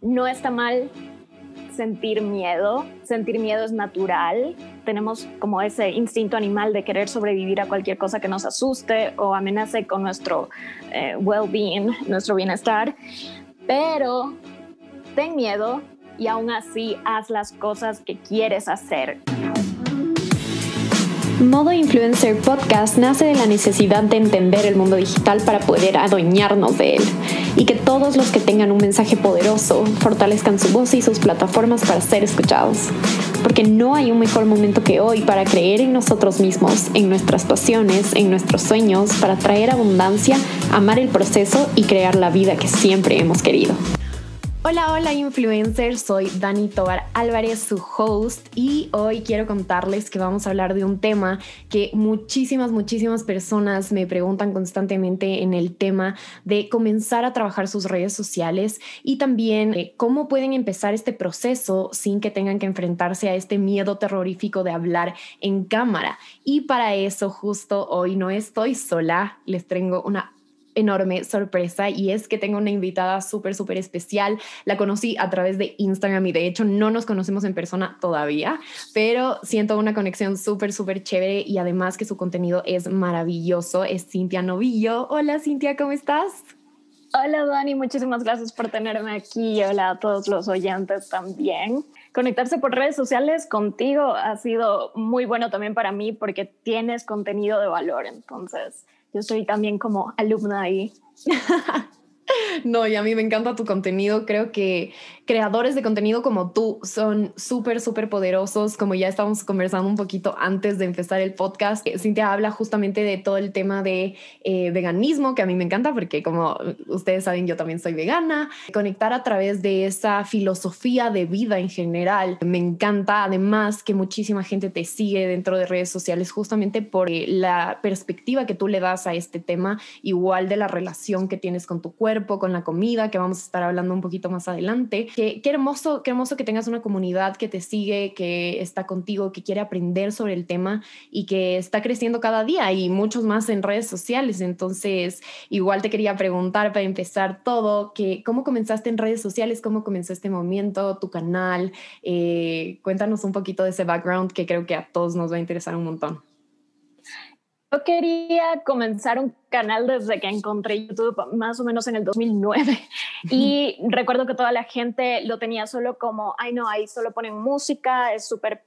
no está mal sentir miedo, sentir miedo es natural, tenemos como ese instinto animal de querer sobrevivir a cualquier cosa que nos asuste o amenace con nuestro eh, well-being, nuestro bienestar, pero ten miedo y aún así haz las cosas que quieres hacer. Modo Influencer Podcast nace de la necesidad de entender el mundo digital para poder adueñarnos de él y que todos los que tengan un mensaje poderoso fortalezcan su voz y sus plataformas para ser escuchados. Porque no hay un mejor momento que hoy para creer en nosotros mismos, en nuestras pasiones, en nuestros sueños, para traer abundancia, amar el proceso y crear la vida que siempre hemos querido. Hola, hola influencers, soy Dani Tobar Álvarez, su host, y hoy quiero contarles que vamos a hablar de un tema que muchísimas, muchísimas personas me preguntan constantemente en el tema de comenzar a trabajar sus redes sociales y también cómo pueden empezar este proceso sin que tengan que enfrentarse a este miedo terrorífico de hablar en cámara. Y para eso justo hoy no estoy sola, les tengo una enorme sorpresa y es que tengo una invitada súper, súper especial. La conocí a través de Instagram y de hecho no nos conocemos en persona todavía, pero siento una conexión súper, súper chévere y además que su contenido es maravilloso. Es Cintia Novillo. Hola Cintia, ¿cómo estás? Hola Dani, muchísimas gracias por tenerme aquí. Hola a todos los oyentes también. Conectarse por redes sociales contigo ha sido muy bueno también para mí porque tienes contenido de valor. Entonces, yo soy también como alumna ahí. No, y a mí me encanta tu contenido. Creo que creadores de contenido como tú son súper, súper poderosos. Como ya estábamos conversando un poquito antes de empezar el podcast, eh, Cintia habla justamente de todo el tema de eh, veganismo, que a mí me encanta porque como ustedes saben, yo también soy vegana. Conectar a través de esa filosofía de vida en general. Me encanta además que muchísima gente te sigue dentro de redes sociales justamente por eh, la perspectiva que tú le das a este tema, igual de la relación que tienes con tu cuerpo con la comida, que vamos a estar hablando un poquito más adelante. Qué, qué, hermoso, qué hermoso que tengas una comunidad que te sigue, que está contigo, que quiere aprender sobre el tema y que está creciendo cada día y muchos más en redes sociales. Entonces, igual te quería preguntar para empezar todo, que, ¿cómo comenzaste en redes sociales? ¿Cómo comenzó este movimiento, tu canal? Eh, cuéntanos un poquito de ese background que creo que a todos nos va a interesar un montón. Yo quería comenzar un canal desde que encontré YouTube más o menos en el 2009 y recuerdo que toda la gente lo tenía solo como, ay no, ahí solo ponen música, es súper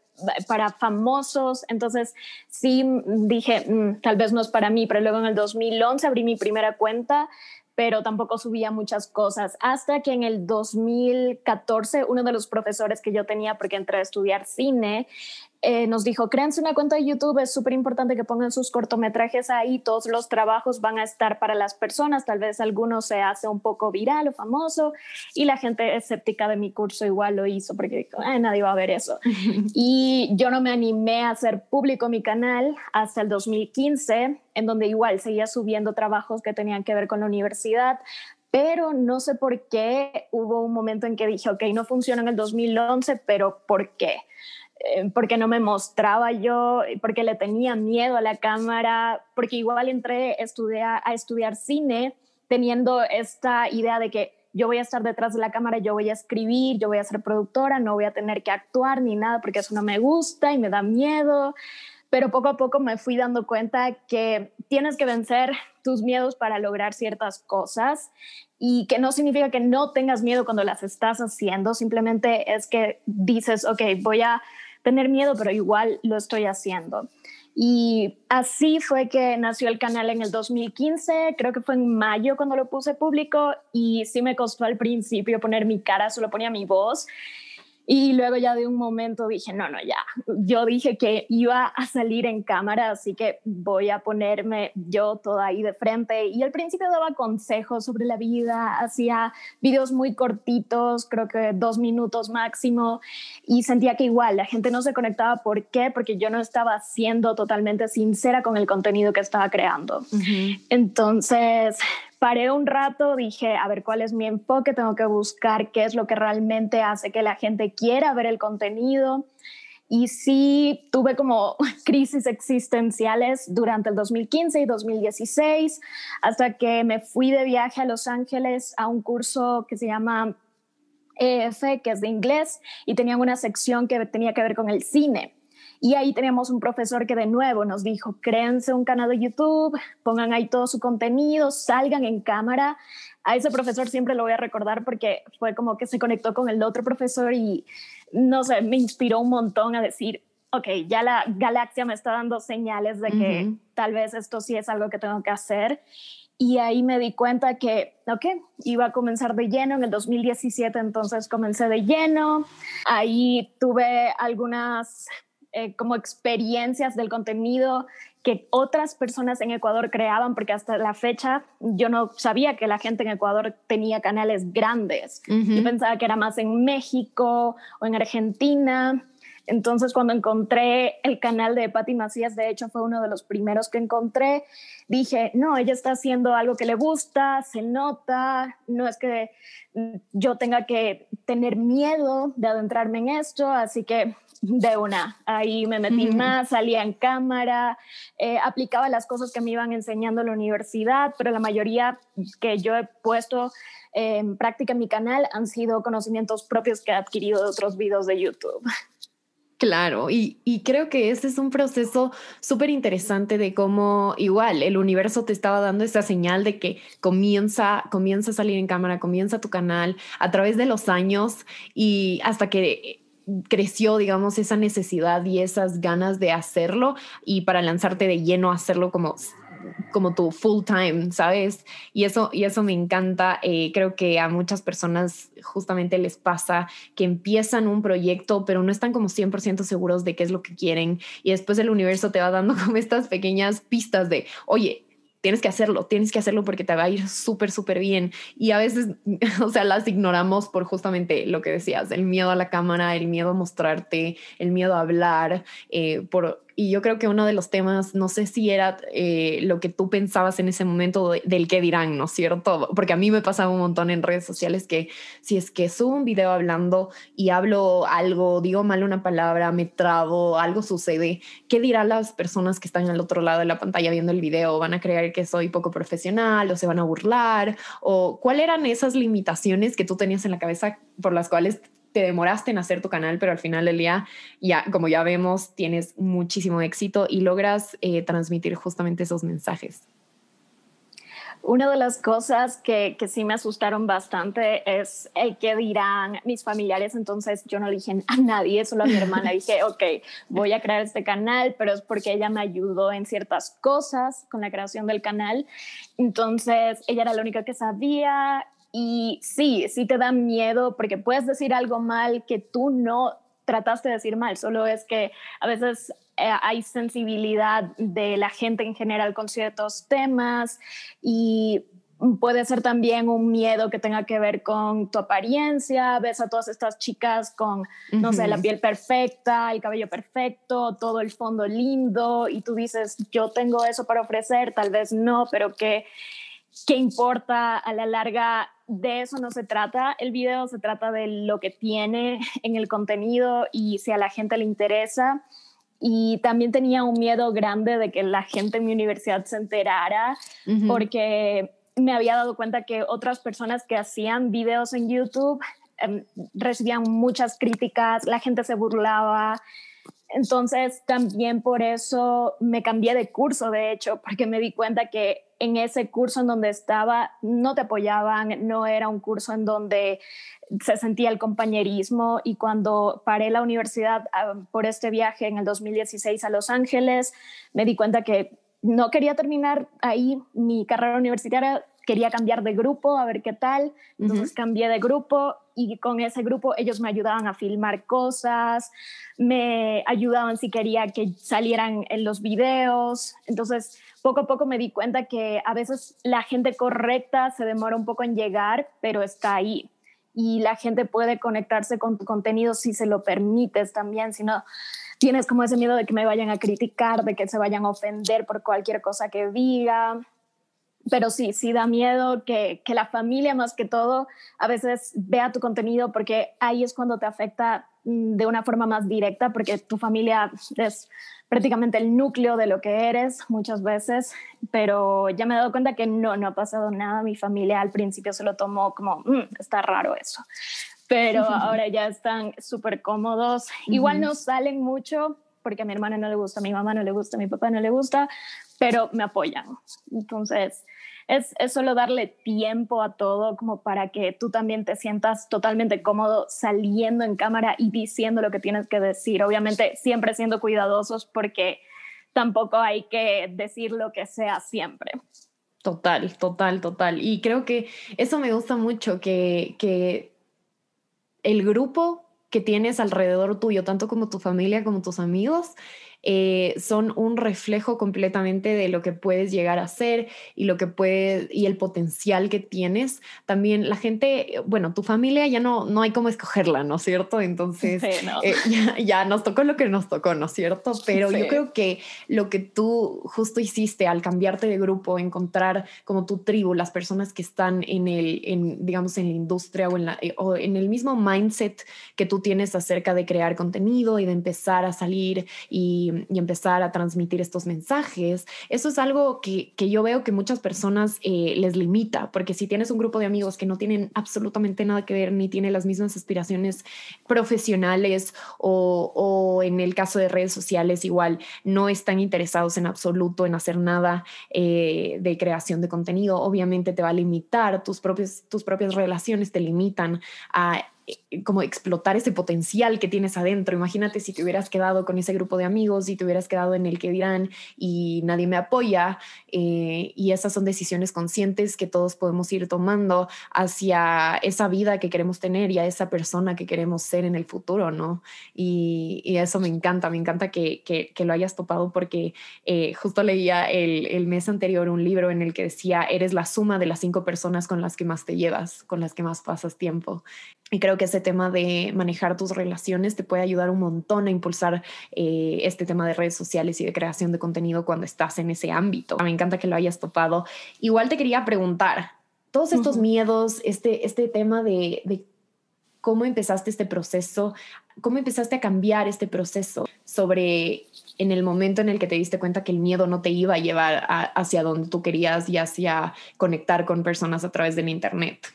para famosos, entonces sí dije, mm, tal vez no es para mí, pero luego en el 2011 abrí mi primera cuenta pero tampoco subía muchas cosas. Hasta que en el 2014, uno de los profesores que yo tenía, porque entré a estudiar cine, eh, nos dijo, créanse una cuenta de YouTube, es súper importante que pongan sus cortometrajes ahí, todos los trabajos van a estar para las personas, tal vez alguno se hace un poco viral o famoso y la gente escéptica de mi curso igual lo hizo porque dijo, nadie va a ver eso. y yo no me animé a hacer público mi canal hasta el 2015, en donde igual seguía subiendo trabajos que tenían que ver con la universidad, pero no sé por qué hubo un momento en que dije, ok, no funciona en el 2011, pero ¿por qué? Eh, porque no me mostraba yo, porque le tenía miedo a la cámara, porque igual entré a estudiar, a estudiar cine teniendo esta idea de que yo voy a estar detrás de la cámara, yo voy a escribir, yo voy a ser productora, no voy a tener que actuar ni nada porque eso no me gusta y me da miedo. Pero poco a poco me fui dando cuenta que tienes que vencer tus miedos para lograr ciertas cosas y que no significa que no tengas miedo cuando las estás haciendo, simplemente es que dices, ok, voy a tener miedo, pero igual lo estoy haciendo. Y así fue que nació el canal en el 2015, creo que fue en mayo cuando lo puse público y sí me costó al principio poner mi cara, solo ponía mi voz y luego ya de un momento dije, no, no, ya. Yo dije que iba a salir en cámara, así que voy a ponerme yo toda ahí de frente. Y al principio daba consejos sobre la vida, hacía videos muy cortitos, creo que dos minutos máximo, y sentía que igual la gente no se conectaba. ¿Por qué? Porque yo no estaba siendo totalmente sincera con el contenido que estaba creando. Entonces, paré un rato, dije, a ver cuál es mi enfoque, tengo que buscar qué es lo que realmente hace que la gente quiera ver el contenido. Y sí tuve como crisis existenciales durante el 2015 y 2016, hasta que me fui de viaje a Los Ángeles a un curso que se llama EF, que es de inglés, y tenían una sección que tenía que ver con el cine. Y ahí teníamos un profesor que de nuevo nos dijo, créense un canal de YouTube, pongan ahí todo su contenido, salgan en cámara. A ese profesor siempre lo voy a recordar porque fue como que se conectó con el otro profesor y, no sé, me inspiró un montón a decir, ok, ya la galaxia me está dando señales de que tal vez esto sí es algo que tengo que hacer. Y ahí me di cuenta que, ok, iba a comenzar de lleno en el 2017, entonces comencé de lleno. Ahí tuve algunas eh, como experiencias del contenido que otras personas en Ecuador creaban, porque hasta la fecha yo no sabía que la gente en Ecuador tenía canales grandes. Yo pensaba que era más en México o en Argentina. Entonces, cuando encontré el canal de Patti Macías, de hecho fue uno de los primeros que encontré, dije, no, ella está haciendo algo que le gusta, se nota, no es que yo tenga que tener miedo de adentrarme en esto, así que de una. Ahí me metí más, salía en cámara, eh, aplicaba las cosas que me iban enseñando en la universidad, pero la mayoría que yo he puesto en práctica en mi canal han sido conocimientos propios que he adquirido de otros videos de YouTube. Claro, y, y, creo que este es un proceso súper interesante de cómo igual el universo te estaba dando esa señal de que comienza, comienza a salir en cámara, comienza tu canal a través de los años y hasta que creció, digamos, esa necesidad y esas ganas de hacerlo y para lanzarte de lleno a hacerlo como como tu full time, ¿sabes? Y eso, y eso me encanta. Eh, creo que a muchas personas justamente les pasa que empiezan un proyecto, pero no están como 100% seguros de qué es lo que quieren. Y después el universo te va dando como estas pequeñas pistas de, oye, tienes que hacerlo, tienes que hacerlo porque te va a ir súper, súper bien. Y a veces, o sea, las ignoramos por justamente lo que decías, el miedo a la cámara, el miedo a mostrarte, el miedo a hablar, eh, por y yo creo que uno de los temas, no sé si era eh, lo que tú pensabas en ese momento del qué dirán, ¿no es cierto? Porque a mí me pasaba un montón en redes sociales que si es que subo un video hablando y hablo algo, digo mal una palabra, me trabo, algo sucede, ¿qué dirán las personas que están al otro lado de la pantalla viendo el video? ¿Van a creer que soy poco profesional o se van a burlar? ¿O cuáles eran esas limitaciones que tú tenías en la cabeza por las cuales te demoraste en hacer tu canal, pero al final del día, ya, como ya vemos, tienes muchísimo éxito y logras eh, transmitir justamente esos mensajes. Una de las cosas que, que, sí me asustaron bastante es el que dirán mis familiares. Entonces yo no le dije a nadie, solo a mi hermana. dije, ok, voy a crear este canal, pero es porque ella me ayudó en ciertas cosas con la creación del canal. Entonces ella era la única que sabía y sí, sí te da miedo porque puedes decir algo mal que tú no trataste de decir mal, solo es que a veces eh, hay sensibilidad de la gente en general con ciertos temas y puede ser también un miedo que tenga que ver con tu apariencia, ves a todas estas chicas con, no sé, la piel perfecta, el cabello perfecto, todo el fondo lindo y tú dices, yo tengo eso para ofrecer, tal vez no, pero que qué importa a la larga, de eso no se trata. El video se trata de lo que tiene en el contenido y si a la gente le interesa. Y también tenía un miedo grande de que la gente en mi universidad se enterara, porque me había dado cuenta que otras personas que hacían videos en YouTube em, recibían muchas críticas, la gente se burlaba. Entonces, también por eso me cambié de curso, de hecho, porque me di cuenta que en ese curso en donde estaba no te apoyaban, no era un curso en donde se sentía el compañerismo. Y cuando paré la universidad ah, por este viaje en el 2016 a Los Ángeles, me di cuenta que no quería terminar ahí mi carrera universitaria, quería cambiar de grupo, a ver qué tal. Entonces cambié de grupo y con ese grupo ellos me ayudaban a filmar cosas, me ayudaban si quería que salieran en los videos. Entonces poco a poco me di cuenta que a veces la gente correcta se demora un poco en llegar, pero está ahí. Y la gente puede conectarse con tu contenido si se lo permites también, si no tienes como ese miedo de que me vayan a criticar, de que se vayan a ofender por cualquier cosa que diga. Pero sí, sí da miedo que, que la familia más que todo a veces vea tu contenido porque ahí es cuando te afecta mm, de una forma más directa porque tu familia es prácticamente el núcleo de lo que eres muchas veces, pero ya me he dado cuenta que no, no ha pasado nada. Mi familia al principio se lo tomó como, mm, está raro eso. pero ahora ya están súper cómodos. Igual no salen mucho porque a mi hermana no le gusta, a mi mamá no le gusta, a mi papá no le gusta, pero me apoyan. Entonces, es, solo darle tiempo a todo como para que tú también te sientas totalmente cómodo saliendo en cámara y diciendo lo que tienes que decir. Obviamente siempre siendo cuidadosos porque tampoco hay que decir lo que sea siempre. Total, total, total. Y creo que eso me gusta mucho, que, que el grupo que tienes alrededor tuyo, tanto como tu familia como tus amigos, eh, son un reflejo completamente de lo que puedes llegar a ser y lo que puedes y el potencial que tienes. También la gente, bueno, tu familia ya no, no hay cómo escogerla, ¿no es cierto? Entonces eh, ya, nos tocó lo que nos tocó, ¿no es cierto? Pero yo creo que lo que tú justo hiciste al cambiarte de grupo, encontrar como tu tribu, las personas que están en el, en, digamos, en la industria o en, la, eh, o en el mismo mindset que tú tienes acerca de crear contenido y de empezar a salir y y, empezar a transmitir estos mensajes, eso es algo que, que yo veo que muchas personas eh, les limita, porque si tienes un grupo de amigos que no tienen absolutamente nada que ver ni tienen las mismas aspiraciones profesionales o, o en el caso de redes sociales igual no están interesados en absoluto en hacer nada eh, de creación de contenido, obviamente te va a limitar, tus, propios, tus propias relaciones te limitan a como explotar ese potencial que tienes adentro. Imagínate si te hubieras quedado con ese grupo de amigos y te hubieras quedado en el que dirán y nadie me apoya. Eh, y esas son decisiones conscientes que todos podemos ir tomando hacia esa vida que queremos tener y a esa persona que queremos ser en el futuro, ¿no? Y, eso me encanta, me encanta que, que, lo hayas topado porque eh, justo leía el, el mes anterior un libro en el que decía, eres la suma de las cinco personas con las que más te llevas, con las que más pasas tiempo. Y creo que ese tema de manejar tus relaciones te puede ayudar un montón a impulsar eh, este tema de redes sociales y de creación de contenido cuando estás en ese ámbito. Me encanta que lo hayas topado. Igual te quería preguntar, todos estos miedos, este, este tema de, de cómo empezaste este proceso, cómo empezaste a cambiar este proceso sobre en el momento en el que te diste cuenta que el miedo no te iba a llevar hacia donde tú querías y hacia conectar con personas a través del Internet.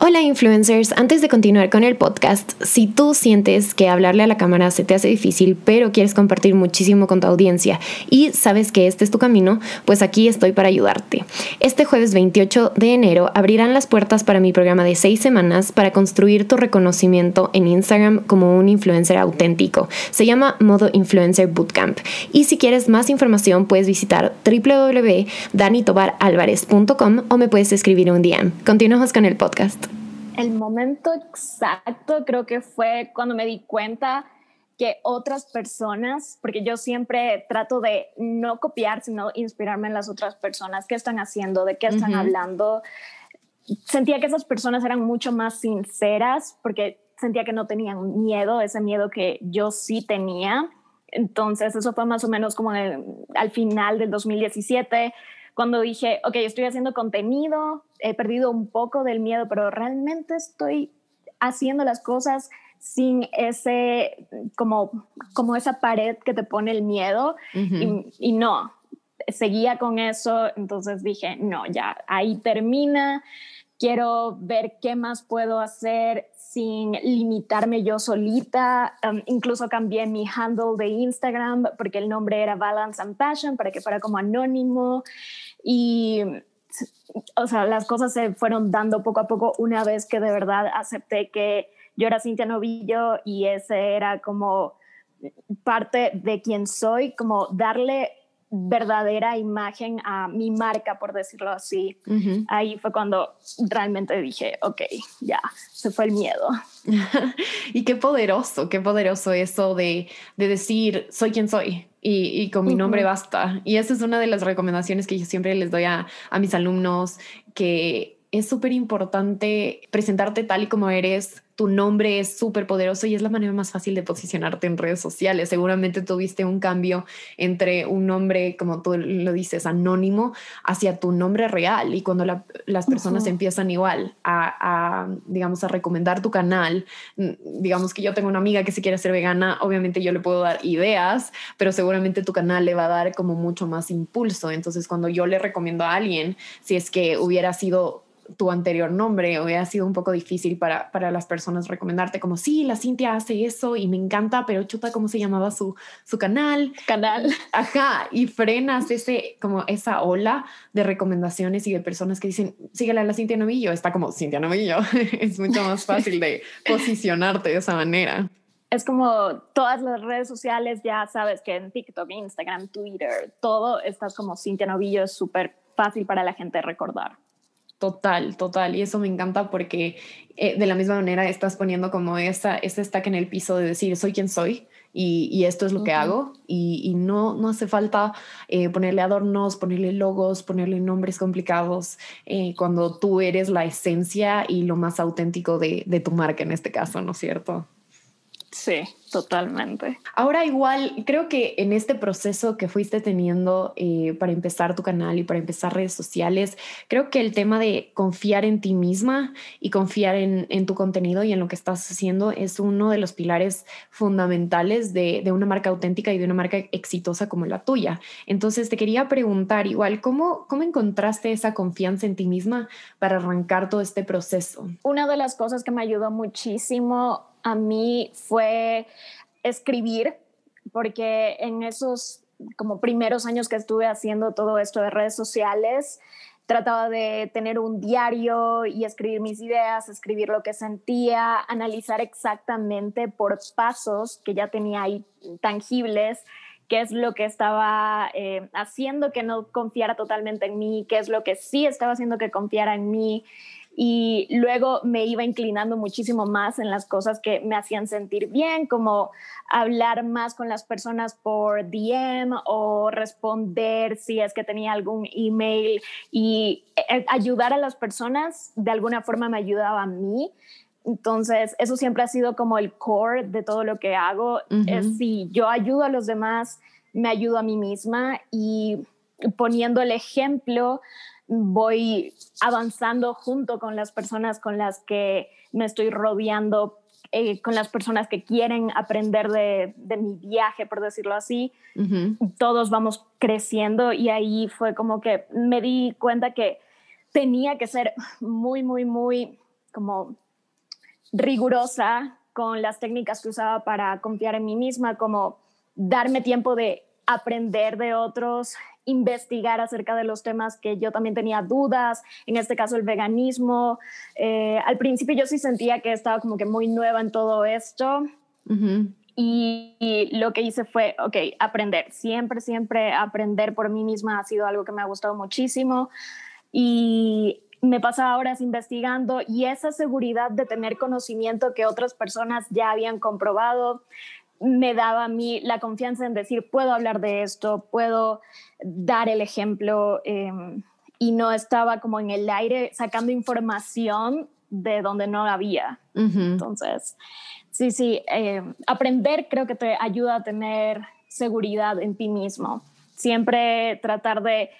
Hola influencers, antes de continuar con el podcast, si tú sientes que hablarle a la cámara se te hace difícil, pero quieres compartir muchísimo con tu audiencia y sabes que este es tu camino, pues aquí estoy para ayudarte. Este jueves 28 de enero abrirán las puertas para mi programa de seis semanas para construir tu reconocimiento en Instagram como un influencer auténtico. Se llama Modo Influencer Bootcamp. Y si quieres más información, puedes visitar www.danitobaralvarez.com o me puedes escribir un DM. Continuamos con el podcast? El momento exacto creo que fue cuando me di cuenta que otras personas, porque yo siempre trato de no copiar, sino inspirarme en las otras personas, qué están haciendo, de qué están hablando. Sentía que esas personas eran mucho más sinceras porque sentía que no tenían miedo, ese miedo que yo sí tenía. Entonces, eso fue más o menos como al final del 2017 cuando dije, ok, estoy haciendo contenido, he perdido un poco del miedo, pero realmente estoy haciendo las cosas sin ese, como, como esa pared que te pone el miedo. Y, y, no, seguía con eso, entonces dije, no, ya, ahí termina, quiero ver qué más puedo hacer sin limitarme yo solita. Um, incluso cambié mi handle de Instagram porque el nombre era Balance and Passion para que fuera como anónimo. Y, o sea, las cosas se fueron dando poco a poco una vez que de verdad acepté que yo era Cintia Novillo y ese era como parte de quien soy, como darle verdadera imagen a mi marca, por decirlo así. Ahí fue cuando realmente dije, ok, ya, se fue el miedo. y qué poderoso, qué poderoso eso de, de decir, soy quien soy. Y, y con mi nombre basta. Y esa es una de las recomendaciones que yo siempre les doy a, a mis alumnos, que es súper importante presentarte tal y como eres, tu nombre es súper poderoso y es la manera más fácil de posicionarte en redes sociales. Seguramente tuviste un cambio entre un nombre, como tú lo dices, anónimo, hacia tu nombre real. Y cuando las personas empiezan igual a, digamos, a recomendar tu canal, digamos que yo tengo una amiga que se quiere hacer vegana, obviamente yo le puedo dar ideas, pero seguramente tu canal le va a dar como mucho más impulso. Entonces, cuando yo le recomiendo a alguien, si es que hubiera sido tu anterior nombre, hubiera sido un poco difícil para, para las personas recomendarte como, sí, la Cintia hace eso y me encanta, pero chuta, ¿cómo se llamaba su, su canal? Canal. Ajá, y frenas ese, como esa ola de recomendaciones y de personas que dicen, síguela a la Cintia Novillo, está como Cintia Novillo, es mucho más fácil de posicionarte de esa manera es como todas las redes sociales, ya sabes que en TikTok, Instagram, Twitter, todo estás como Cintia Novillo, es súper fácil para la gente recordar. Total, total. Y eso me encanta porque eh, de la misma manera estás poniendo como esa, ese stack en el piso de decir, soy quien soy y, esto es lo que hago. Y, no, no hace falta eh, ponerle adornos, ponerle logos, ponerle nombres complicados eh, cuando tú eres la esencia y lo más auténtico de, de tu marca en este caso, ¿no es cierto? Sí, totalmente. Ahora igual, creo que en este proceso que fuiste teniendo eh, para empezar tu canal y para empezar redes sociales, creo que el tema de confiar en ti misma y confiar en, tu contenido y en lo que estás haciendo es uno de los pilares fundamentales de, una marca auténtica y de una marca exitosa como la tuya. Entonces te quería preguntar igual, ¿cómo, cómo encontraste esa confianza en ti misma para arrancar todo este proceso? Una de las cosas que me ayudó muchísimo a mí fue escribir, porque en esos como primeros años que estuve haciendo todo esto de redes sociales, trataba de tener un diario y escribir mis ideas, escribir lo que sentía, analizar exactamente por pasos que ya tenía ahí tangibles qué es lo que estaba eh, haciendo que no confiara totalmente en mí, qué es lo que sí estaba haciendo que confiara en mí y luego me iba inclinando muchísimo más en las cosas que me hacían sentir bien, como hablar más con las personas por DM o responder si es que tenía algún email y eh, ayudar a las personas de alguna forma me ayudaba a mí. Entonces, eso siempre ha sido como el core de todo lo que hago. Es si yo ayudo a los demás, me ayudo a mí misma y poniendo el ejemplo, voy avanzando junto con las personas con las que me estoy rodeando, eh, con las personas que quieren aprender de, mi viaje, por decirlo así. Todos vamos creciendo y ahí fue como que me di cuenta que tenía que ser muy, muy, muy como rigurosa con las técnicas que usaba para confiar en mí misma, como darme tiempo de aprender de otros, investigar acerca de los temas que yo también tenía dudas, en este caso el veganismo. Eh, al principio yo sí sentía que estaba como que muy nueva en todo esto. y, lo que hice fue, ok, aprender. Siempre, siempre aprender por mí misma ha sido algo que me ha gustado muchísimo. Y me pasaba horas investigando y esa seguridad de tener conocimiento que otras personas ya habían comprobado me daba a mí la confianza en decir, puedo hablar de esto, puedo dar el ejemplo em, y no estaba como en el aire sacando información de donde no había. Entonces, sí, sí, em, aprender creo que te ayuda a tener seguridad en ti mismo. Siempre tratar de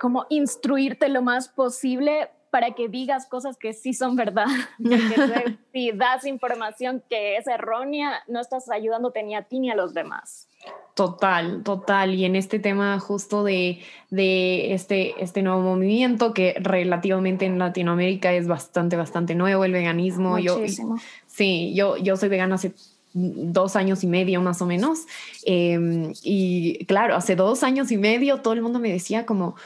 como instruirte lo más posible para que digas cosas que sí son verdad. si das información que es errónea, no estás ayudándote ni a ti ni a los demás. Total, total. Y en este tema justo de, de este, este nuevo movimiento que relativamente en Latinoamérica es bastante, bastante nuevo, el veganismo. Muchísimo. Yo, sí, yo, yo soy vegana hace dos años y medio más o menos. Em, y claro, hace dos años y medio todo el mundo me decía como,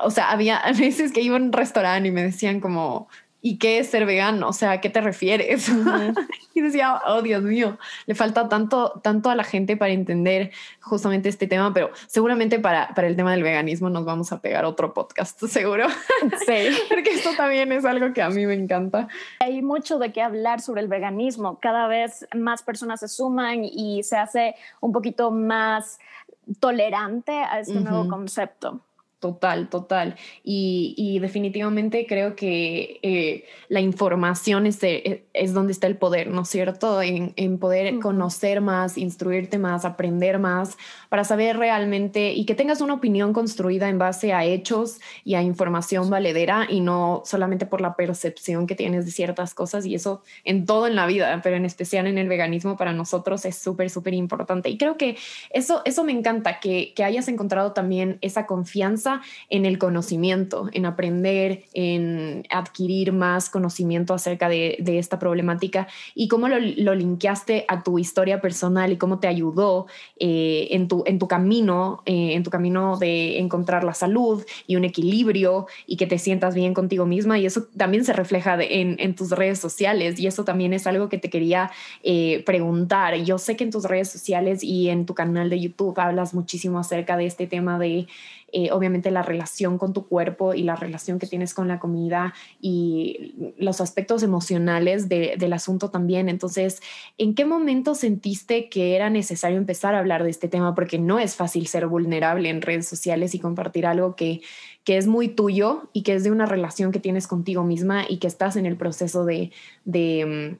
o sea, había veces que iba a un restaurante y me decían como, ¿y qué es ser vegano? O sea, ¿a qué te refieres? y decía, oh Dios mío, le falta tanto, tanto a la gente para entender justamente este tema, pero seguramente para, para el tema del veganismo nos vamos a pegar otro podcast, seguro. Sí. Porque esto también es algo que a mí me encanta. Hay mucho de qué hablar sobre el veganismo. Cada vez más personas se suman y se hace un poquito más tolerante a este nuevo concepto. Total, total. Y, definitivamente creo que eh, la información es, eh, es, donde está el poder, ¿no es cierto? En, poder conocer más, instruirte más, aprender más, para saber realmente y que tengas una opinión construida en base a hechos y a información valedera y no solamente por la percepción que tienes de ciertas cosas. Y eso en todo en la vida, pero en especial en el veganismo para nosotros es súper, súper importante. Y creo que eso, eso me encanta, que, que hayas encontrado también esa confianza en el conocimiento, en aprender, en adquirir más conocimiento acerca de, esta problemática y cómo lo, linkeaste a tu historia personal y cómo te ayudó eh, en, tu, en tu camino, eh, en tu camino de encontrar la salud y un equilibrio y que te sientas bien contigo misma. Y eso también se refleja en, en, tus redes sociales y eso también es algo que te quería eh, preguntar. Yo sé que en tus redes sociales y en tu canal de YouTube hablas muchísimo acerca de este tema de eh, obviamente la relación con tu cuerpo y la relación que tienes con la comida y los aspectos emocionales del asunto también. Entonces, ¿en qué momento sentiste que era necesario empezar a hablar de este tema? Porque no es fácil ser vulnerable en redes sociales y compartir algo que, que es muy tuyo y que es de una relación que tienes contigo misma y que estás en el proceso de, mm,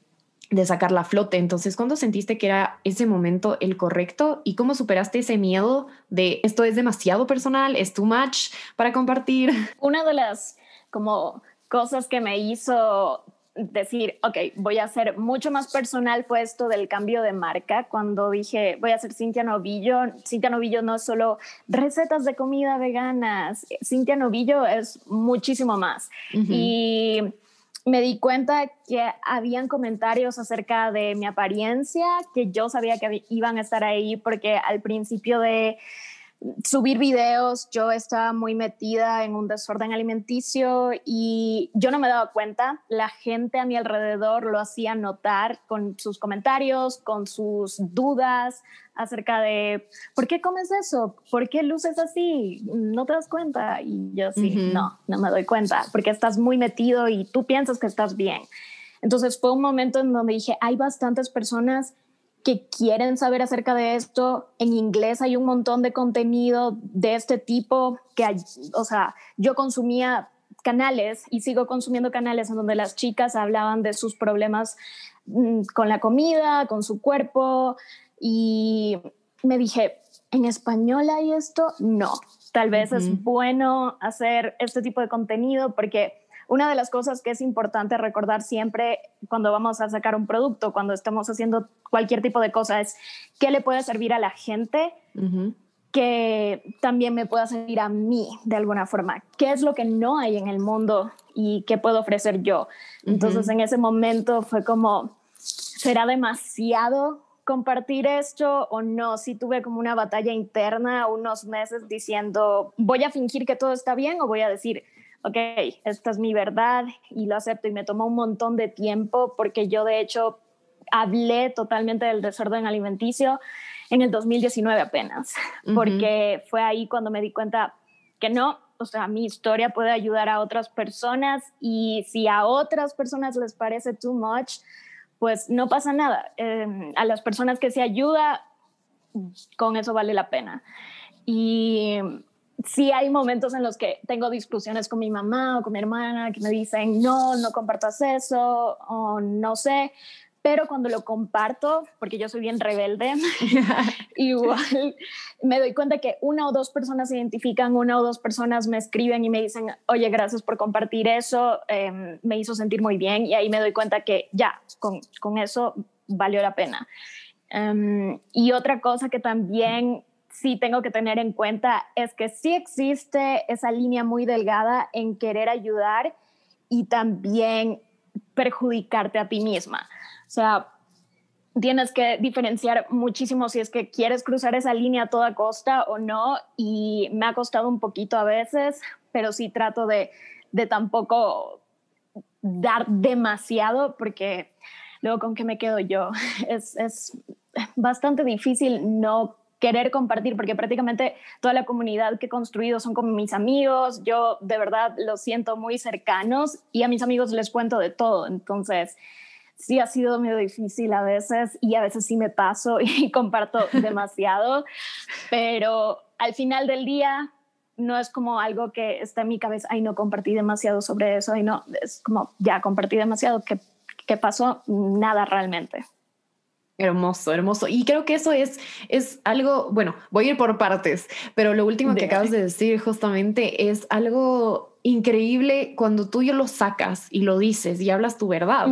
de sacar la flote. Entonces, ¿cuándo sentiste que era ese momento el correcto y cómo superaste ese miedo de esto es demasiado personal, es too much para compartir? Una de las como cosas que me hizo decir, ok, voy a hacer mucho más personal fue esto del cambio de marca. Cuando dije, voy a hacer Cintia Novillo, Cintia Novillo no es solo recetas de comida veganas, Cintia Novillo es muchísimo más. Y me di cuenta que habían comentarios acerca de mi apariencia que yo sabía que iban a estar ahí porque al principio de subir videos, yo estaba muy metida en un desorden alimenticio y yo no me daba cuenta. La gente a mi alrededor lo hacía notar con sus comentarios, con sus dudas acerca de ¿por qué comes eso? ¿Por qué luces así? ¿No te das cuenta? Y yo sí, no, no me doy cuenta porque estás muy metido y tú piensas que estás bien. Entonces fue un momento en donde dije, hay bastantes personas que quieren saber acerca de esto. En inglés hay un montón de contenido de este tipo que, o sea, yo consumía canales y sigo consumiendo canales en donde las chicas hablaban de sus problemas mm, con la comida, con su cuerpo y me dije, ¿en español hay esto? No, tal vez es bueno hacer este tipo de contenido porque una de las cosas que es importante recordar siempre cuando vamos a sacar un producto, cuando estamos haciendo cualquier tipo de cosa, es qué le puede servir a la gente que también me pueda servir a mí de alguna forma. ¿Qué es lo que no hay en el mundo y qué puedo ofrecer yo? Entonces en ese momento fue como, ¿será demasiado compartir esto o no? Si tuve como una batalla interna unos meses diciendo, voy a fingir que todo está bien o voy a decir, ok, esta es mi verdad y lo acepto y me tomó un montón de tiempo porque yo de hecho hablé totalmente del desorden alimenticio en el 2019 apenas, porque fue ahí cuando me di cuenta que no, o sea, mi historia puede ayudar a otras personas y si a otras personas les parece too much, pues no pasa nada. Em, a las personas que se ayuda, con eso vale la pena. Y sí hay momentos en los que tengo discusiones con mi mamá o con mi hermana que me dicen, no, no compartas eso o no sé, pero cuando lo comparto, porque yo soy bien rebelde, igual me doy cuenta que una o dos personas se identifican, una o dos personas me escriben y me dicen, oye, gracias por compartir eso, em, me hizo sentir muy bien y ahí me doy cuenta que ya, con, con eso valió la pena. Em, y otra cosa que también sí tengo que tener en cuenta es que sí existe esa línea muy delgada en querer ayudar y también perjudicarte a ti misma. O sea, tienes que diferenciar muchísimo si es que quieres cruzar esa línea a toda costa o no. Y me ha costado un poquito a veces, pero sí trato de, de tampoco dar demasiado porque luego con qué me quedo yo. Es, es bastante difícil no querer compartir, porque prácticamente toda la comunidad que he construido son como mis amigos, yo de verdad los siento muy cercanos y a mis amigos les cuento de todo, entonces sí ha sido medio difícil a veces y a veces sí me paso y comparto demasiado, pero al final del día no es como algo que está en mi cabeza, ay no compartí demasiado sobre eso, y no, es como ya compartí demasiado, ¿qué, qué pasó? Nada realmente. Hermoso, hermoso. Y creo que eso es, es algo, bueno, voy a ir por partes, pero lo último que acabas de decir justamente es algo increíble cuando tú yo lo sacas y lo dices y hablas tu verdad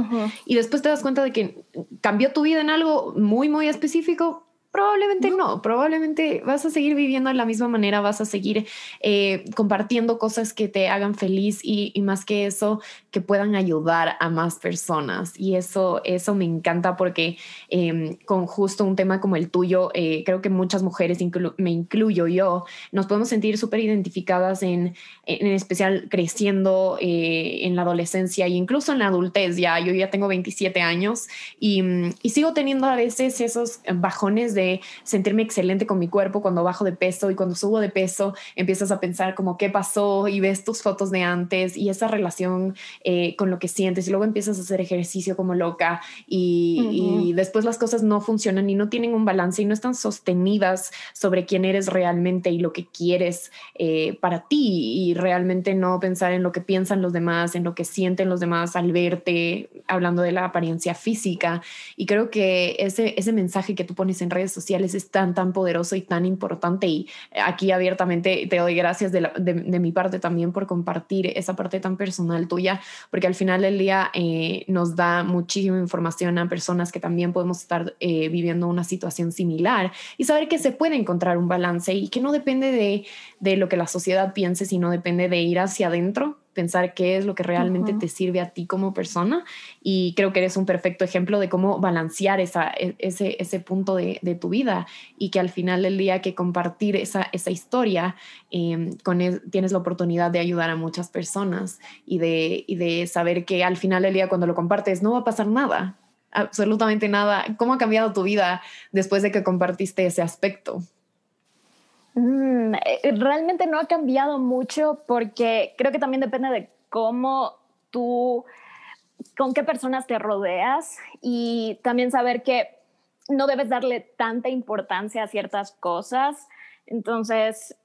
y después te das cuenta de que cambió tu vida en algo muy, muy específico. Probablemente no. probablemente vas a seguir viviendo de la misma manera, vas a seguir eh, compartiendo cosas que te hagan feliz y, más que eso, que puedan ayudar a más personas. Y eso, eso me encanta porque em, con justo un tema como el tuyo, eh, creo que muchas mujeres, me incluyo yo, nos podemos sentir súper identificadas en, en especial creciendo eh, en la adolescencia e incluso en la adultez. Ya yo ya tengo 27 años y, y sigo teniendo a veces esos bajones de sentirme excelente con mi cuerpo cuando bajo de peso y cuando subo de peso empiezas a pensar como qué pasó y ves tus fotos de antes y esa relación eh, con lo que sientes. Y luego empiezas a hacer ejercicio como loca y, después las cosas no funcionan y no tienen un balance y no están sostenidas sobre quién eres realmente y lo que quieres eh, para ti. Y realmente no pensar en lo que piensan los demás, en lo que sienten los demás al verte, hablando de la apariencia física. Y creo que ese, ese mensaje que tú pones en redes sociales es tan, tan poderoso y tan importante. Y aquí abiertamente te doy gracias de, de, mi parte también por compartir esa parte tan personal tuya, porque al final del día eh, nos da muchísima información a personas que también podemos estar eh, viviendo una situación similar y saber que se puede encontrar un balance y que no depende de, de lo que la sociedad piense, sino depende de ir hacia adentro pensar qué es lo que realmente te sirve a ti como persona y creo que eres un perfecto ejemplo de cómo balancear esa, e, ese, ese punto de, de, tu vida y que al final del día que compartir esa, esa historia em, con tienes la oportunidad de ayudar a muchas personas y de, y de saber que al final del día cuando lo compartes no va a pasar nada, absolutamente nada. ¿Cómo ha cambiado tu vida después de que compartiste ese aspecto? Mm, eh, realmente no ha cambiado mucho porque creo que también depende de cómo tú, con qué personas te rodeas y también saber que no debes darle tanta importancia a ciertas cosas. Entonces,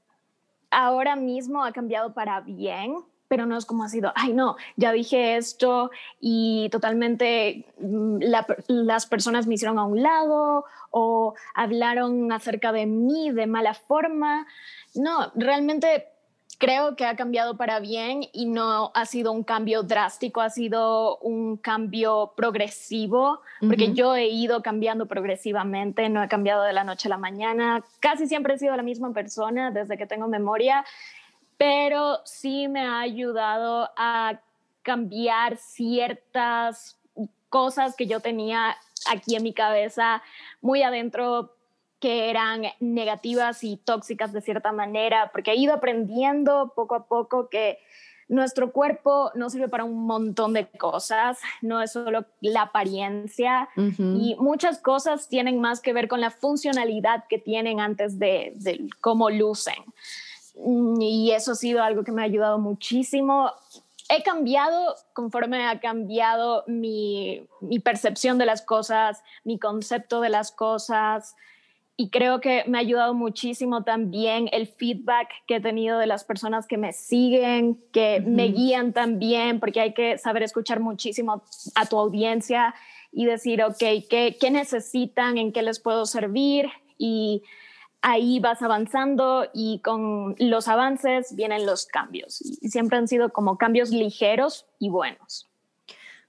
ahora mismo ha cambiado para bien pero no es como ha sido, ay no, ya dije esto y totalmente mm, las personas me hicieron a un lado o hablaron acerca de mí de mala forma. No, realmente creo que ha cambiado para bien y no ha sido un cambio drástico, ha sido un cambio progresivo, porque yo he ido cambiando progresivamente, no he cambiado de la noche a la mañana, casi siempre he sido la misma persona desde que tengo memoria pero sí me ha ayudado a cambiar ciertas cosas que yo tenía aquí en mi cabeza muy adentro que eran negativas y tóxicas de cierta manera, porque he ido aprendiendo poco a poco que nuestro cuerpo no sirve para un montón de cosas, no es solo la apariencia y muchas cosas tienen más que ver con la funcionalidad que tienen antes de, de cómo lucen. Y eso ha sido algo que me ha ayudado muchísimo. He cambiado conforme ha cambiado mi, percepción de las cosas, mi concepto de las cosas, y creo que me ha ayudado muchísimo también el feedback que he tenido de las personas que me siguen, que me guían también, porque hay que saber escuchar muchísimo a tu audiencia y decir, ok, ¿qué, qué necesitan? ¿En qué les puedo servir? Y ahí vas avanzando y con los avances vienen los cambios. Y siempre han sido como cambios ligeros y buenos.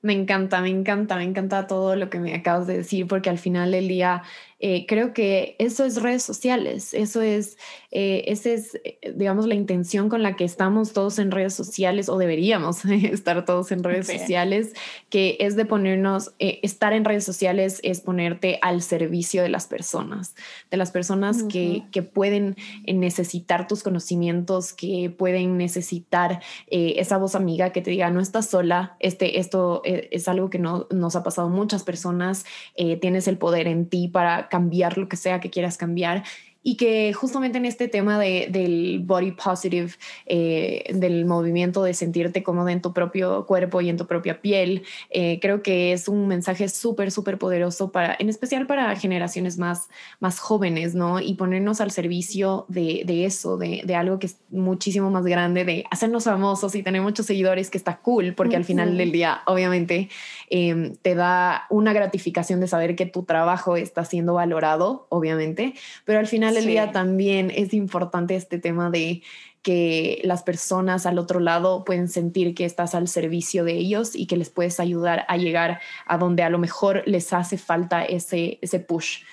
Me encanta, me encanta, me encanta todo lo que me acabas de decir, porque al final del día eh, creo que eso es redes sociales, eso es, eh, esa es, eh, digamos, la intención con la que estamos todos en redes sociales o deberíamos estar todos en redes sociales, que es de ponernos, estar en redes sociales es ponerte al servicio de las personas, de las personas que, que, pueden necesitar tus conocimientos, que pueden necesitar esa voz amiga que te diga, no estás sola, este, esto es algo que no, nos ha pasado muchas personas, tienes el poder en ti para cambiar lo que sea que quieras cambiar y que justamente en este tema de, del body positive, eh, del movimiento de sentirte cómodo en tu propio cuerpo y en tu propia piel, eh, creo que es un mensaje súper, súper poderoso para, en especial para generaciones más, más jóvenes, ¿no? Y ponernos al servicio de, de eso, de, de, algo que es muchísimo más grande, de hacernos famosos y tener muchos seguidores, que está cool, porque al final del día, obviamente, em, te da una gratificación de saber que tu trabajo está siendo valorado, obviamente, pero al final el día también es importante este tema de que las personas al otro lado pueden sentir que estás al servicio de ellos y que les puedes ayudar a llegar a donde a lo mejor les hace falta ese, ese push.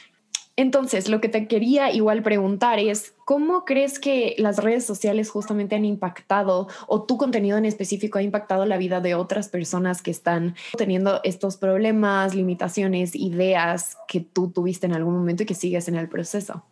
Entonces, lo que te quería igual preguntar es, ¿cómo crees que las redes sociales justamente han impactado o tu contenido en específico ha impactado la vida de otras personas que están teniendo estos problemas, limitaciones, ideas que tú tuviste en algún momento y que sigues en el proceso?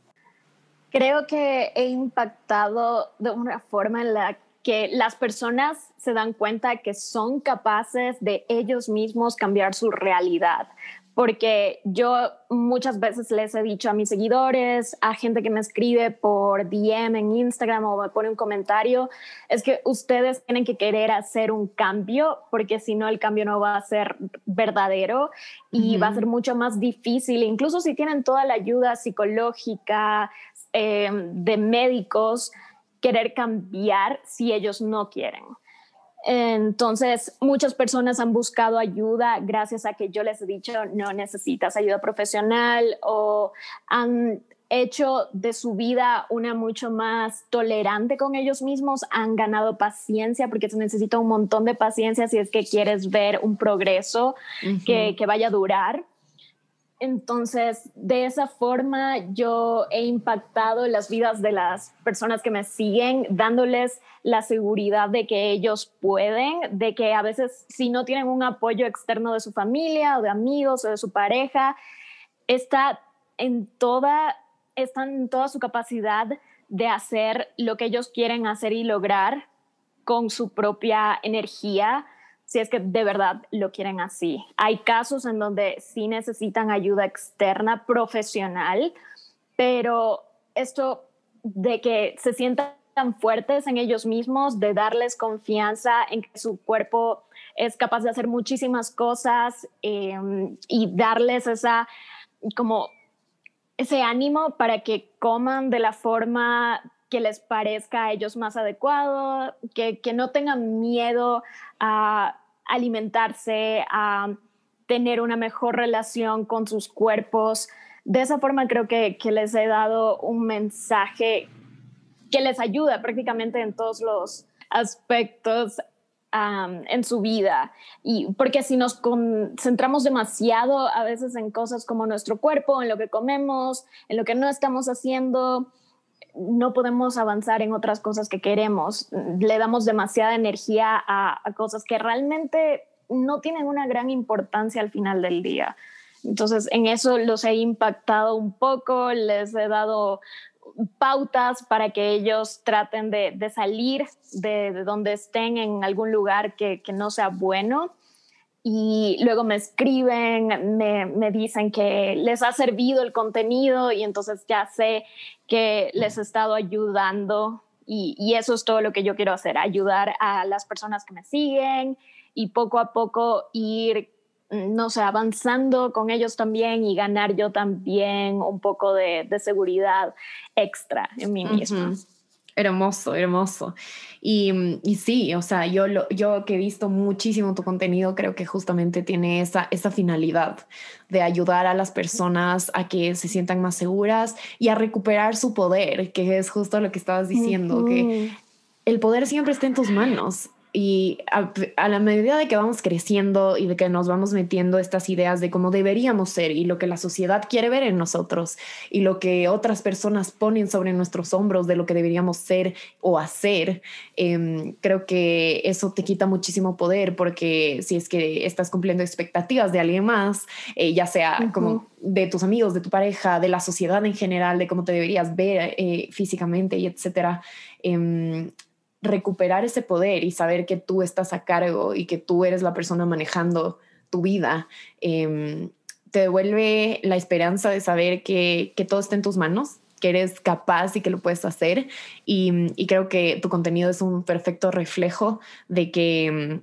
Creo que he impactado de una forma en la que las personas se dan cuenta que son capaces de ellos mismos cambiar su realidad porque yo muchas veces les he dicho a mis seguidores, a gente que me escribe por DM en Instagram o me pone un comentario, es que ustedes tienen que querer hacer un cambio, porque si no el cambio no va a ser verdadero y va a ser mucho más difícil, incluso si tienen toda la ayuda psicológica eh, de médicos, querer cambiar si ellos no quieren. Entonces, muchas personas han buscado ayuda gracias a que yo les he dicho, no necesitas ayuda profesional o han hecho de su vida una mucho más tolerante con ellos mismos, han ganado paciencia porque se necesita un montón de paciencia si es que quieres ver un progreso que, que vaya a durar. Entonces, de esa forma yo he impactado las vidas de las personas que me siguen, dándoles la seguridad de que ellos pueden, de que a veces si no tienen un apoyo externo de su familia o de amigos o de su pareja, está en toda, están en toda su capacidad de hacer lo que ellos quieren hacer y lograr con su propia energía, si es que de verdad lo quieren así. Hay casos en donde sí necesitan ayuda externa profesional, pero esto de que se sientan tan fuertes en ellos mismos, de darles confianza en que su cuerpo es capaz de hacer muchísimas cosas em, y darles esa como ese ánimo para que coman de la forma que les parezca a ellos más adecuado, que, que no tengan miedo a alimentarse, a tener una mejor relación con sus cuerpos. De esa forma creo que, les he dado un mensaje que les ayuda prácticamente en todos los aspectos en su vida. Y porque si nos concentramos demasiado a veces en cosas como nuestro cuerpo, en lo que comemos, en lo que no estamos haciendo, no podemos avanzar en otras cosas que queremos. Le damos demasiada energía a, cosas que realmente no tienen una gran importancia al final del día. Entonces, en eso los he impactado un poco, les he dado pautas para que ellos traten de, salir de, donde estén en algún lugar que, no sea bueno y luego me escriben, me, me, dicen que les ha servido el contenido y entonces ya sé que les he estado ayudando y, y, eso es todo lo que yo quiero hacer, ayudar a las personas que me siguen y poco a poco ir, no sé, avanzando con ellos también y ganar yo también un poco de, de seguridad extra en mí misma. Hermoso, hermoso. Y, y, sí, o sea, yo, lo, yo que he visto muchísimo tu contenido, creo que justamente tiene esa, esa finalidad de ayudar a las personas a que se sientan más seguras y a recuperar su poder, que es justo lo que estabas diciendo, que el poder siempre está en tus manos y a, la medida de que vamos creciendo y de que nos vamos metiendo estas ideas de cómo deberíamos ser y lo que la sociedad quiere ver en nosotros y lo que otras personas ponen sobre nuestros hombros de lo que deberíamos ser o hacer, em, creo que eso te quita muchísimo poder porque si es que estás cumpliendo expectativas de alguien más, eh, ya sea como de tus amigos, de tu pareja, de la sociedad en general, de cómo te deberías ver eh, físicamente y etcétera em, recuperar ese poder y saber que tú estás a cargo y que tú eres la persona manejando tu vida, em, te devuelve la esperanza de saber que, todo está en tus manos, que eres capaz y que lo puedes hacer. Y, y creo que tu contenido es un perfecto reflejo de que em,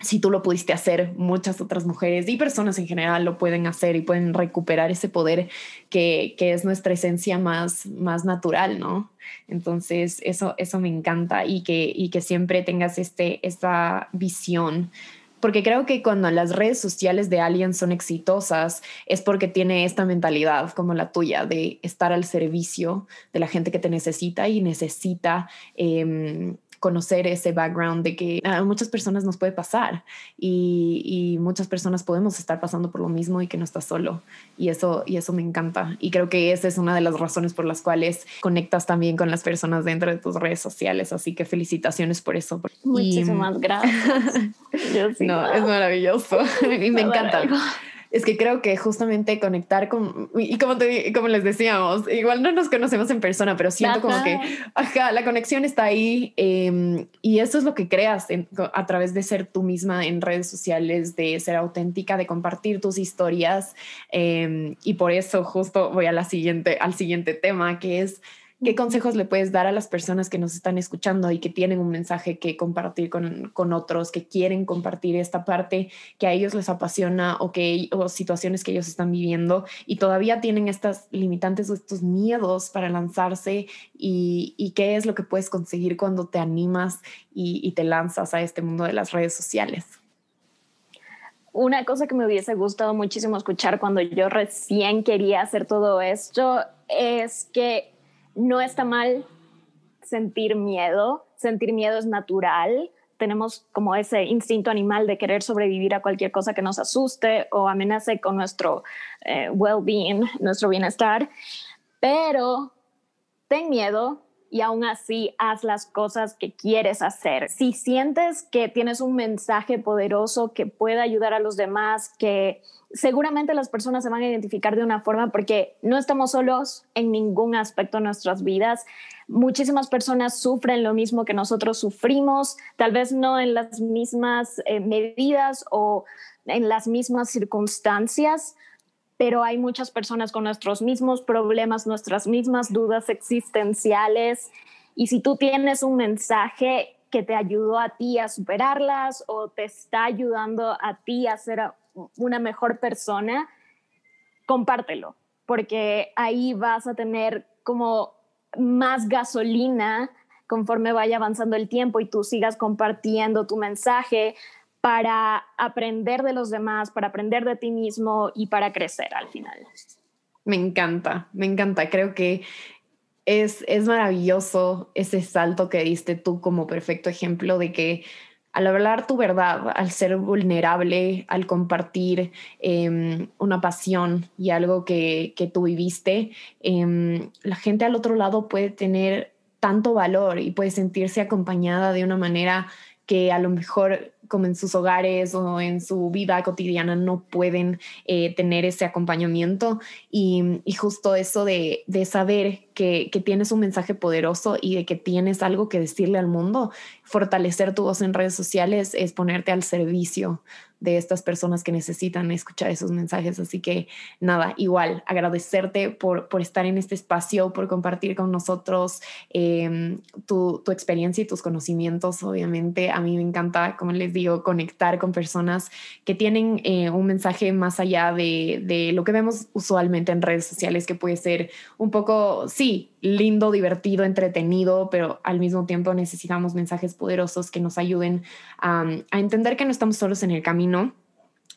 si tú lo pudiste hacer, muchas otras mujeres y personas en general lo pueden hacer y pueden recuperar ese poder que, que es nuestra esencia más, más natural, ¿no? Entonces, eso, eso me encanta y que, y que siempre tengas este, esta visión. Porque creo que cuando las redes sociales de alguien son exitosas es porque tiene esta mentalidad como la tuya de estar al servicio de la gente que te necesita y necesita eh, conocer ese background de que a muchas personas nos puede pasar y, y, muchas personas podemos estar pasando por lo mismo y que no estás solo. Y eso, y eso me encanta. Y creo que esa es una de las razones por las cuales conectas también con las personas dentro de tus redes sociales. Así que felicitaciones por eso. Muchísimas gracias. no, es maravilloso y me encanta. Es que creo que justamente conectar con, y como, te, como les decíamos, igual no nos conocemos en persona, pero siento como que, ajá, la conexión está ahí em, y eso es lo que creas a través de ser tú misma en redes sociales, de ser auténtica, de compartir tus historias. Em, y por eso justo voy a la siguiente, al siguiente tema, que es ¿Qué consejos le puedes dar a las personas que nos están escuchando y que tienen un mensaje que compartir con, con otros, que quieren compartir esta parte que a ellos les apasiona o, que, o situaciones que ellos están viviendo y todavía tienen estas limitantes o estos miedos para lanzarse y, y qué es lo que puedes conseguir cuando te animas y, y te lanzas a este mundo de las redes sociales? Una cosa que me hubiese gustado muchísimo escuchar cuando yo recién quería hacer todo esto es que no está mal sentir miedo, sentir miedo es natural, tenemos como ese instinto animal de querer sobrevivir a cualquier cosa que nos asuste o amenace con nuestro eh, well-being, nuestro bienestar, pero ten miedo y aún así haz las cosas que quieres hacer. Si sientes que tienes un mensaje poderoso que pueda ayudar a los demás, que seguramente las personas se van a identificar de una forma porque no estamos solos en ningún aspecto de nuestras vidas. Muchísimas personas sufren lo mismo que nosotros sufrimos, tal vez no en las mismas eh, medidas o en las mismas circunstancias, pero hay muchas personas con nuestros mismos problemas, nuestras mismas dudas existenciales. Y si tú tienes un mensaje que te ayudó a ti a superarlas o te está ayudando a ti a ser una mejor persona, compártelo, porque ahí vas a tener como más gasolina conforme vaya avanzando el tiempo y tú sigas compartiendo tu mensaje para aprender de los demás, para aprender de ti mismo y para crecer al final. Me encanta, me encanta. Creo que es, es maravilloso ese salto que diste tú como perfecto ejemplo de que al hablar tu verdad, al ser vulnerable, al compartir em, una pasión y algo que, que tú viviste, em, la gente al otro lado puede tener tanto valor y puede sentirse acompañada de una manera que a lo mejor como en sus hogares o en su vida cotidiana no pueden eh, tener ese acompañamiento. Y, justo eso de, saber que, tienes un mensaje poderoso y de que tienes algo que decirle al mundo, fortalecer tu voz en redes sociales es ponerte al servicio de estas personas que necesitan escuchar esos mensajes. Así que nada, igual agradecerte por, por estar en este espacio, por compartir con nosotros em, tu, tu, experiencia y tus conocimientos. Obviamente a mí me encanta, como les digo, conectar con personas que tienen eh, un mensaje más allá de, de lo que vemos usualmente en redes sociales, que puede ser un poco, sí, lindo, divertido, entretenido, pero al mismo tiempo necesitamos mensajes poderosos que nos ayuden a entender que no estamos solos en el camino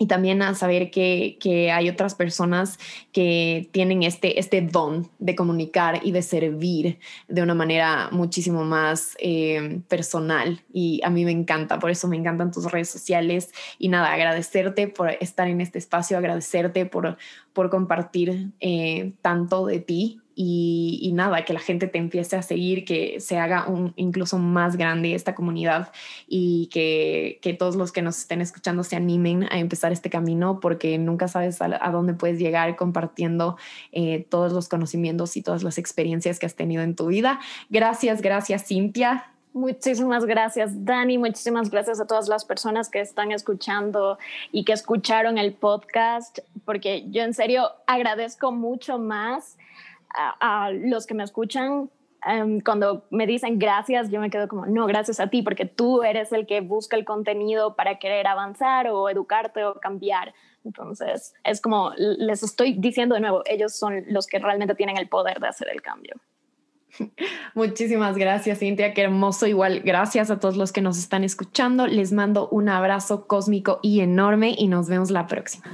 y también a saber que, que, hay otras personas que tienen este, este don de comunicar y de servir de una manera muchísimo más eh, personal. Y a mí me encanta, por eso me encantan tus redes sociales. Y nada, agradecerte por estar en este espacio, agradecerte por, por compartir eh, tanto de ti y, nada, que la gente te empiece a seguir, que se haga un, incluso más grande esta comunidad y que, que, todos los que nos estén escuchando se animen a empezar este camino porque nunca sabes a, dónde puedes llegar compartiendo eh, todos los conocimientos y todas las experiencias que has tenido en tu vida. Gracias, gracias Cintia. Muchísimas gracias, Dani. Muchísimas gracias a todas las personas que están escuchando y que escucharon el podcast, porque yo en serio agradezco mucho más a, los que me escuchan, em, cuando me dicen gracias, yo me quedo como, no, gracias a ti, porque tú eres el que busca el contenido para querer avanzar o educarte o cambiar. Entonces, es como les estoy diciendo de nuevo, ellos son los que realmente tienen el poder de hacer el cambio. Muchísimas gracias, Cintia. Qué hermoso. Igual, gracias a todos los que nos están escuchando. Les mando un abrazo cósmico y enorme y nos vemos la próxima.